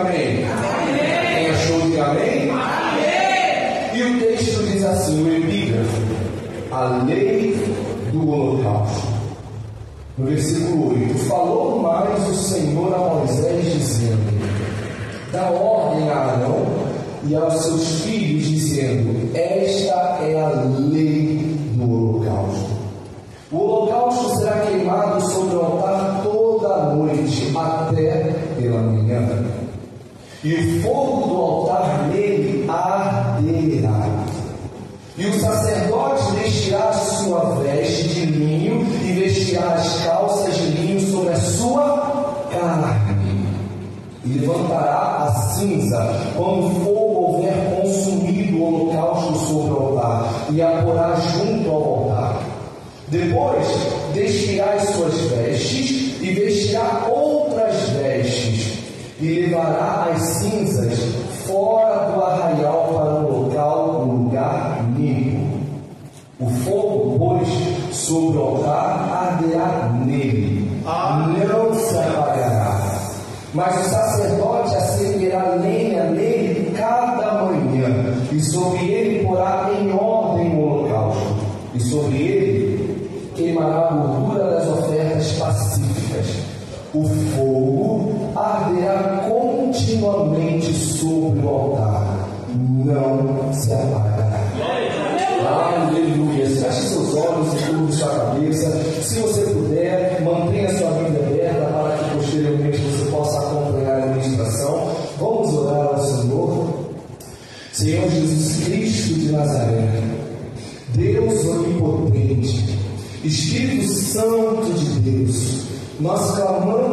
amém. amém. Quem é achou, que amém. amém. E o texto diz assim: o epígrafe, a lei do holocausto. No versículo 8: Falou mais o Senhor a Moisés, dizendo: Dá ordem a Arão e aos seus filhos, dizendo: Esta é a lei do holocausto. O holocausto será queimado sobre o altar toda a noite, até pela manhã e o fogo do altar nele arderá. E o sacerdote vestirá sua veste de linho e vestirá as calças de linho sobre a sua carne. E levantará a cinza, quando o fogo houver consumido o holocausto sobre o altar, e a porá junto ao altar. Depois, destirai suas vestes e vestirá outra e levará as cinzas fora do arraial para um local, um lugar limpo. O fogo, pois, sobre o altar arderá nele, ah. não se apagará. Mas o sacerdote acenderá nele o fogo arderá continuamente sobre o altar, não se apagará. Aleluia. Feche seus olhos e curva sua cabeça. Se você puder, mantenha sua vida aberta para que posteriormente você possa acompanhar a ministração. Vamos orar ao Senhor. Senhor Jesus Cristo de Nazaré, Deus onipotente, Espírito Santo de Deus, nós clamamos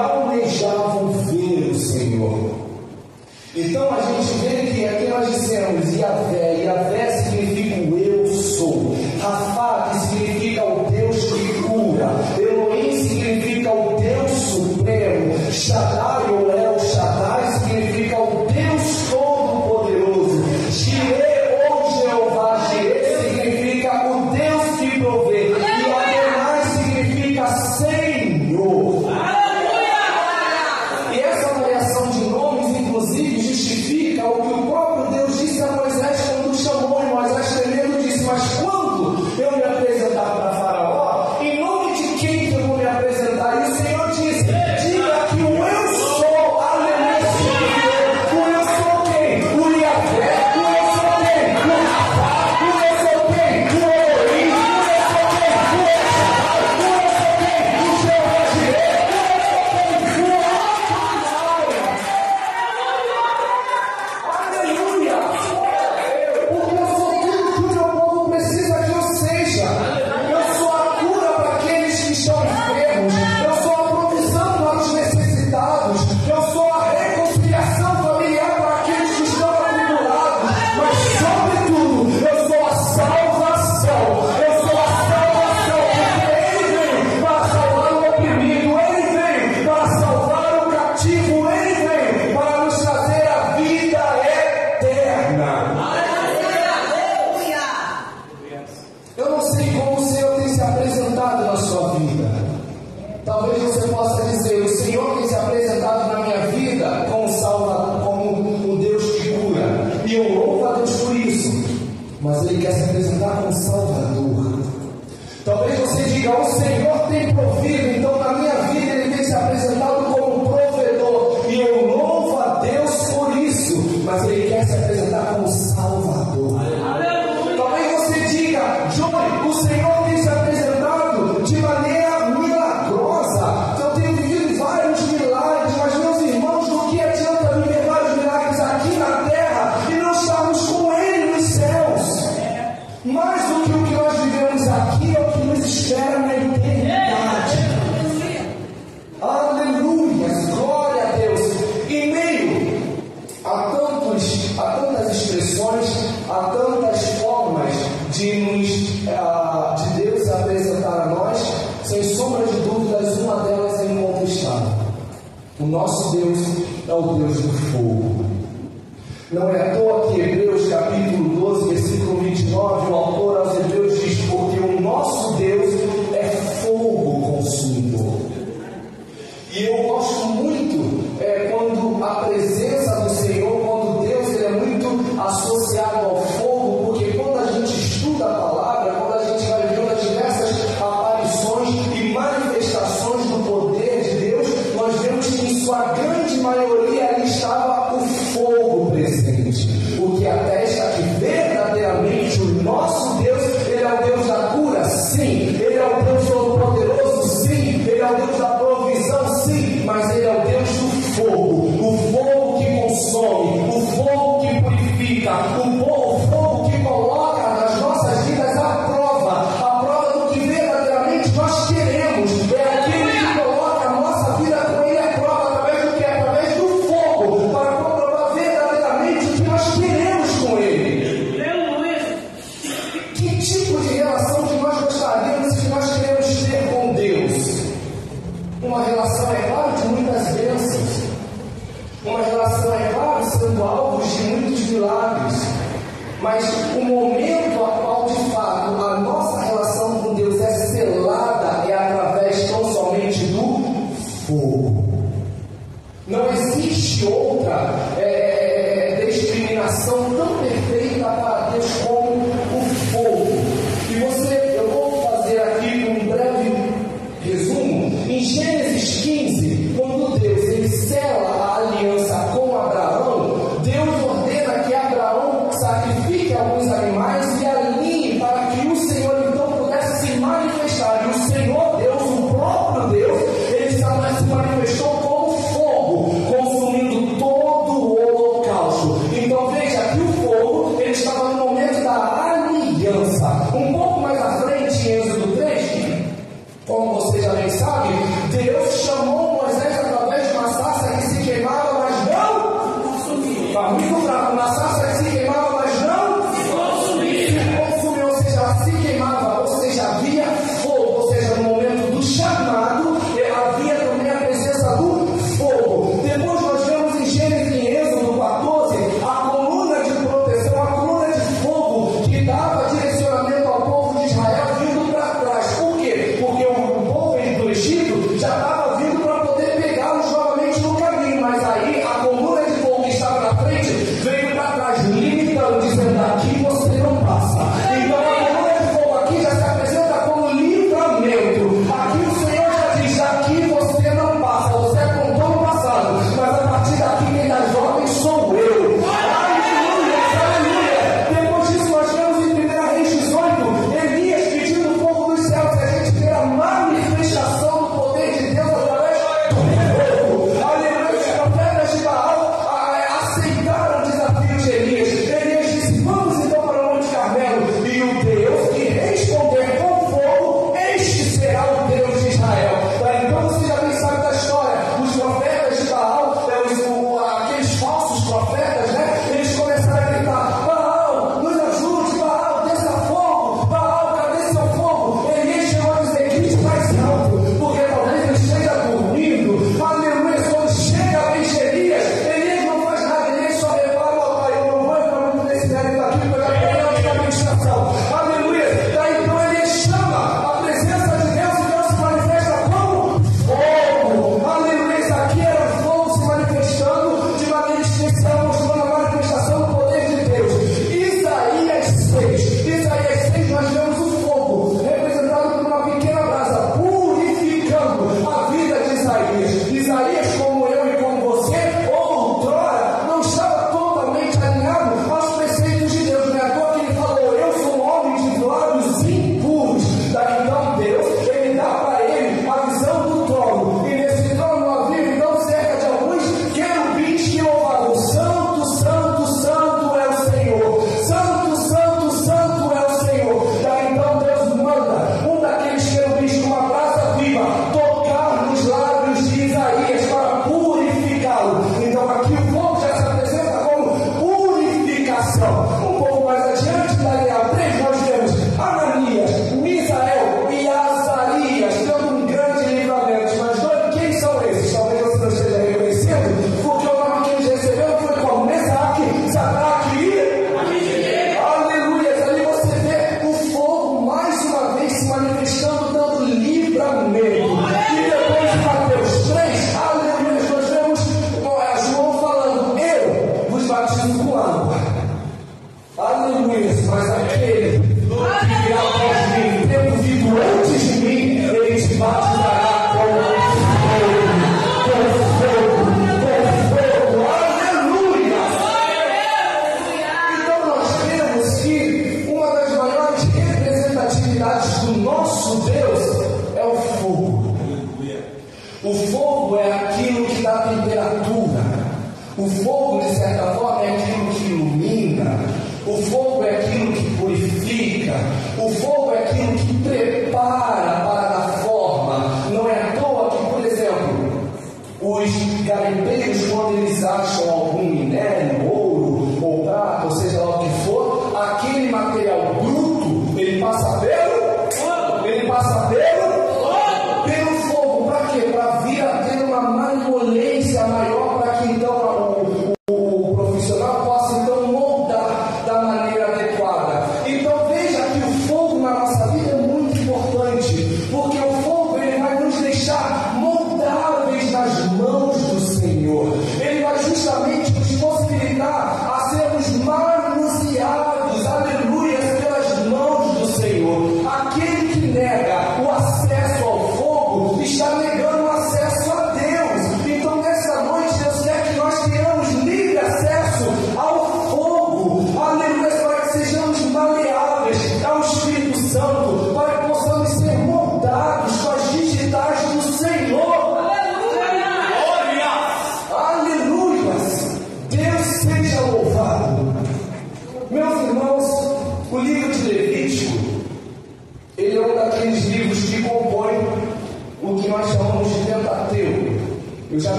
almejavam ver o Senhor. Então a gente vê que aqui nós dissemos, e a fé, e a fé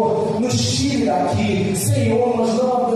Senhor, nos tire daqui. Senhor, nós não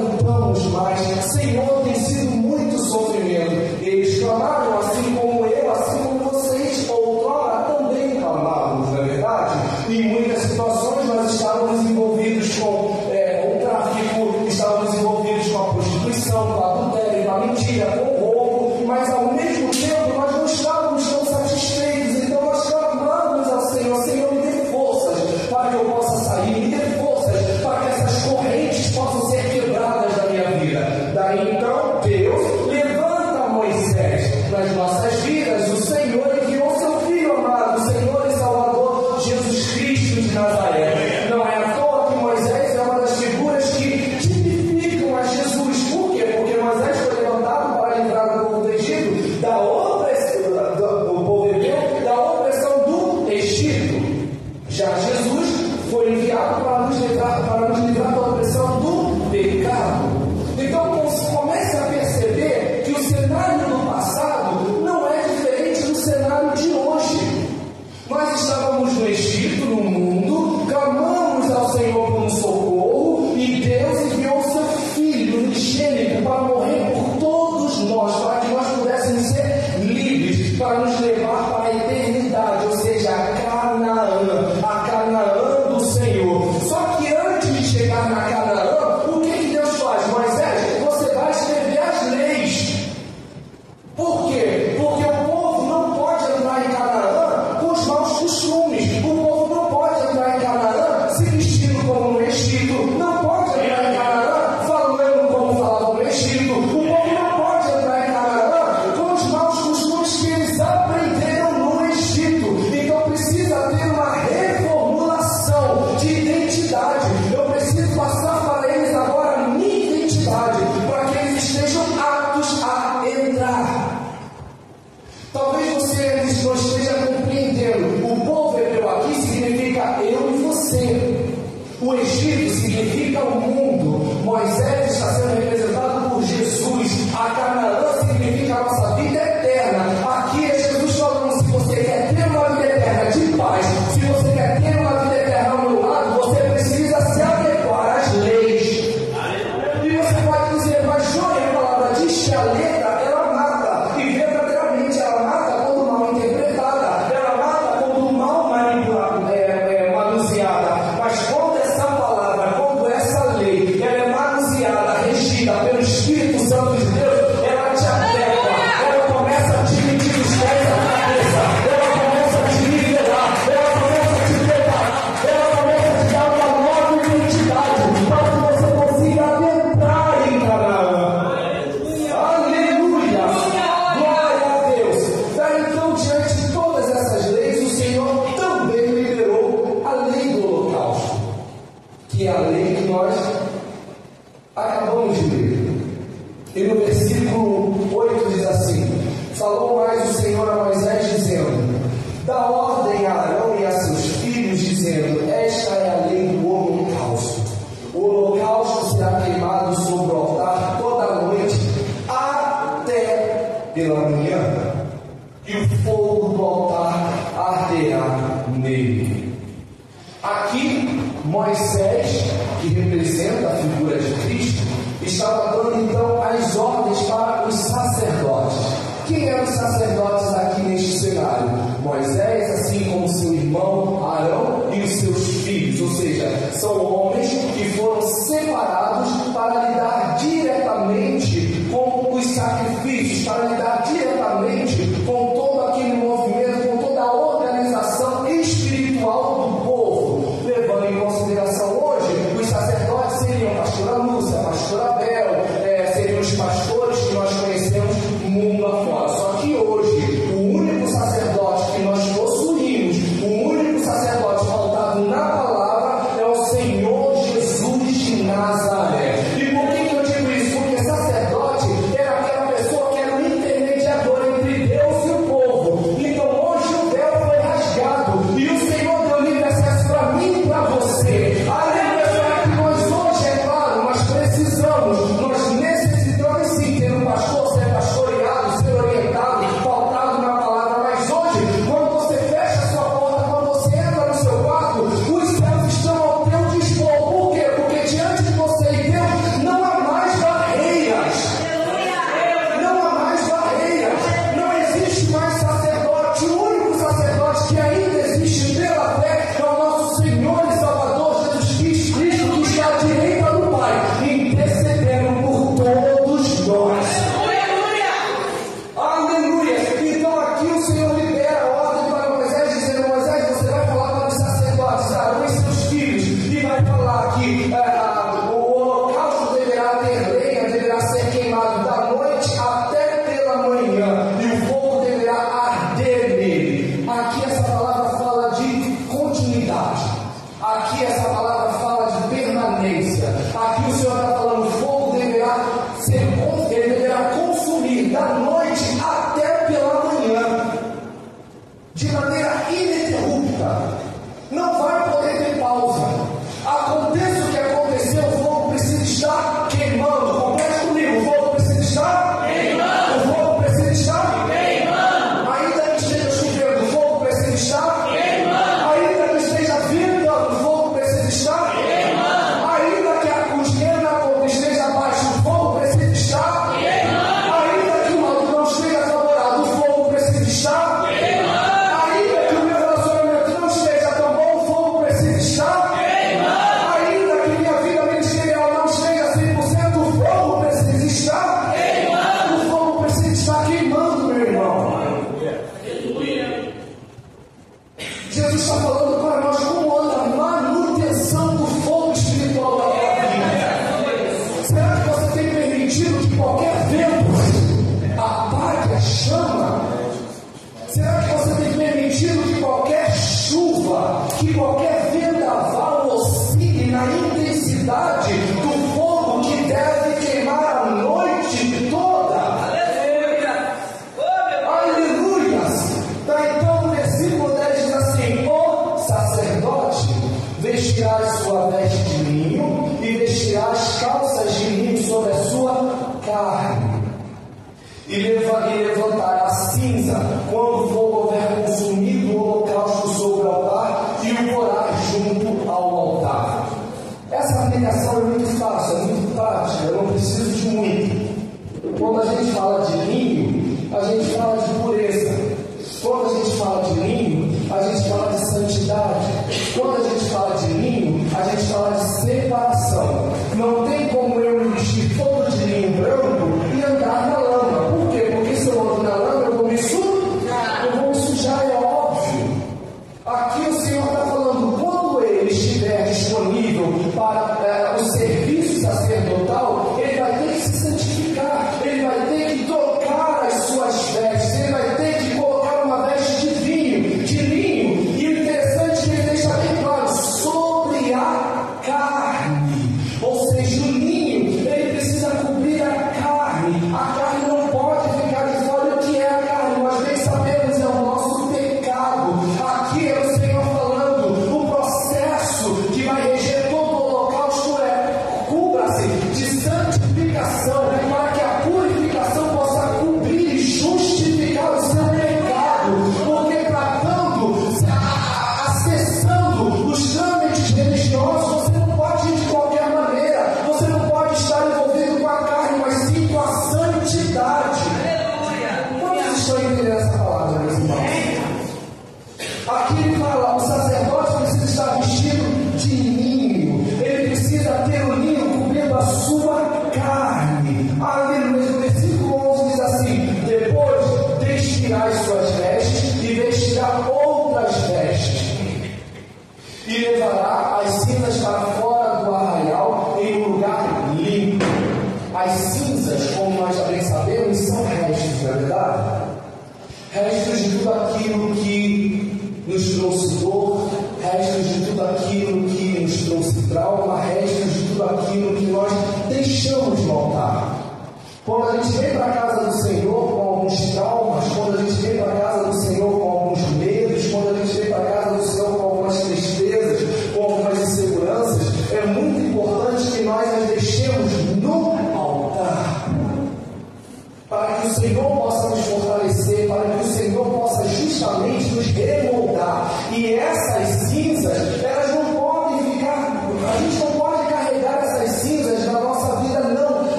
e levantar a cinza quando fogo houver consumido o holocausto sobre o altar e o orar junto ao altar. Essa aplicação é muito fácil, é muito prática, eu não preciso de muito. Quando a gente fala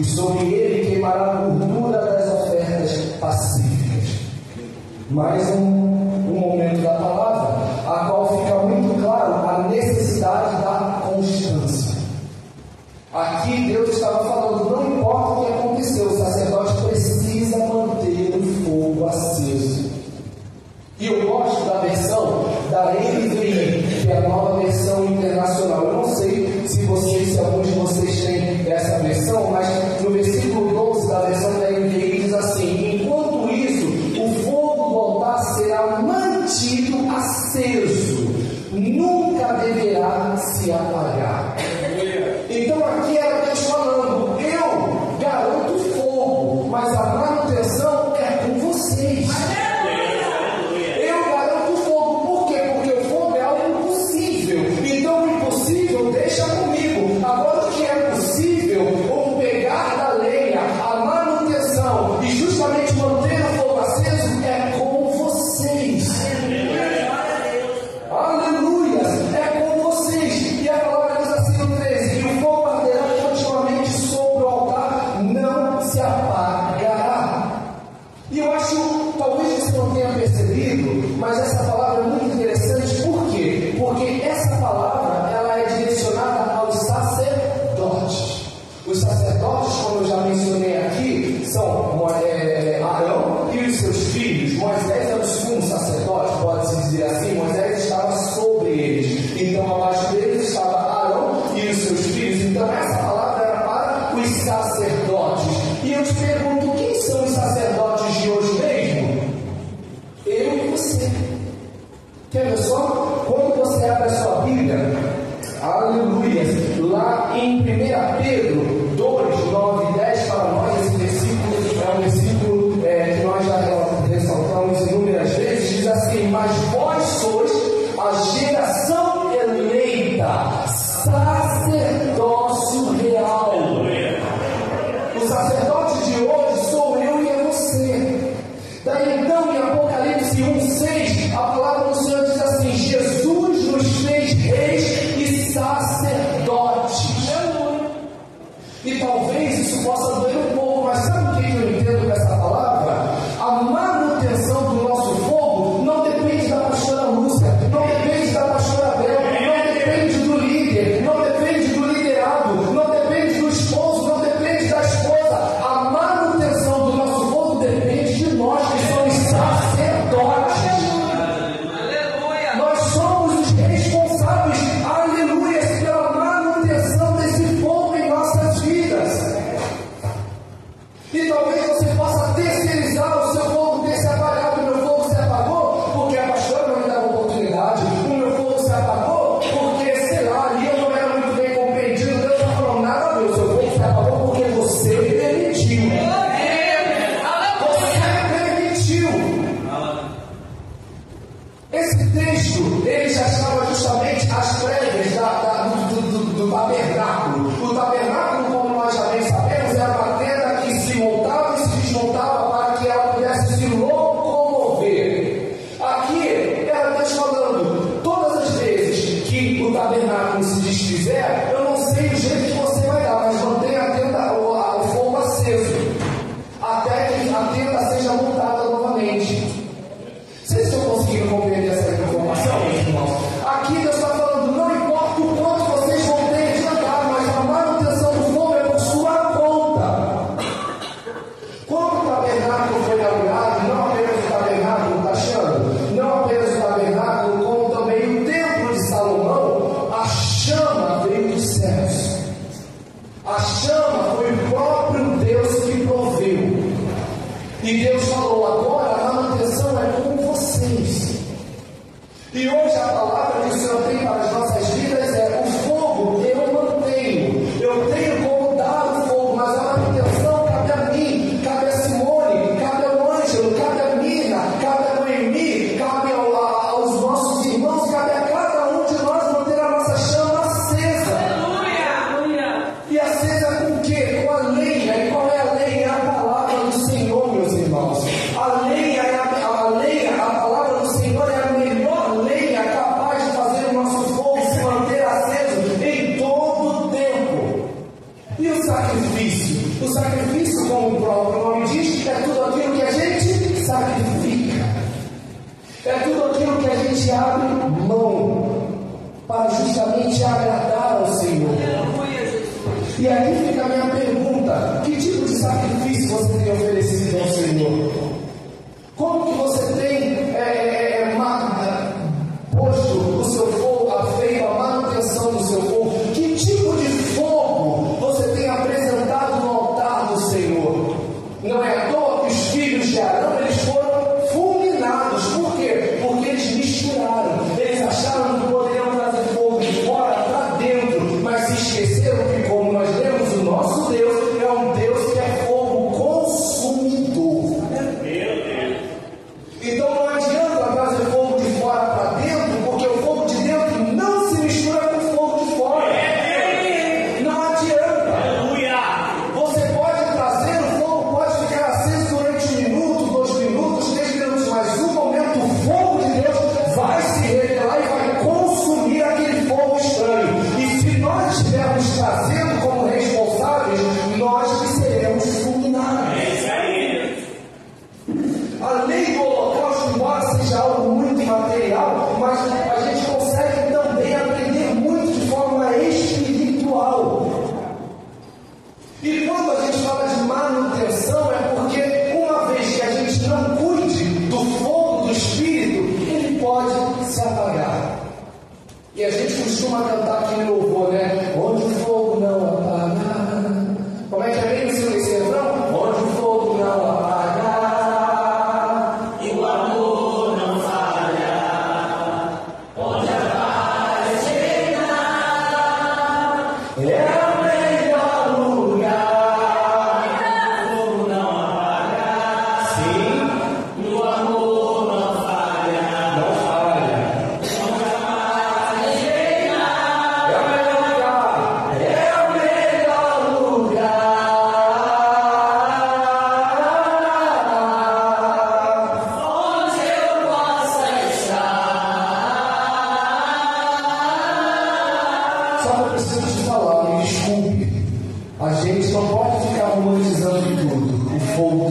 e sobre ele queimará a gordura das ofertas pacíficas. Mais um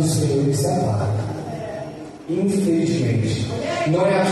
Senhor que se apaga. Infelizmente. Não é a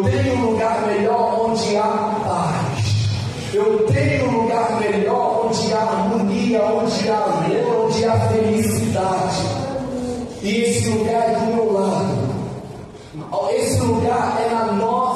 Eu tenho um lugar melhor onde há paz. Eu tenho um lugar melhor onde há harmonia, onde há amor, onde há felicidade. E esse lugar é do meu lado. Esse lugar é na nossa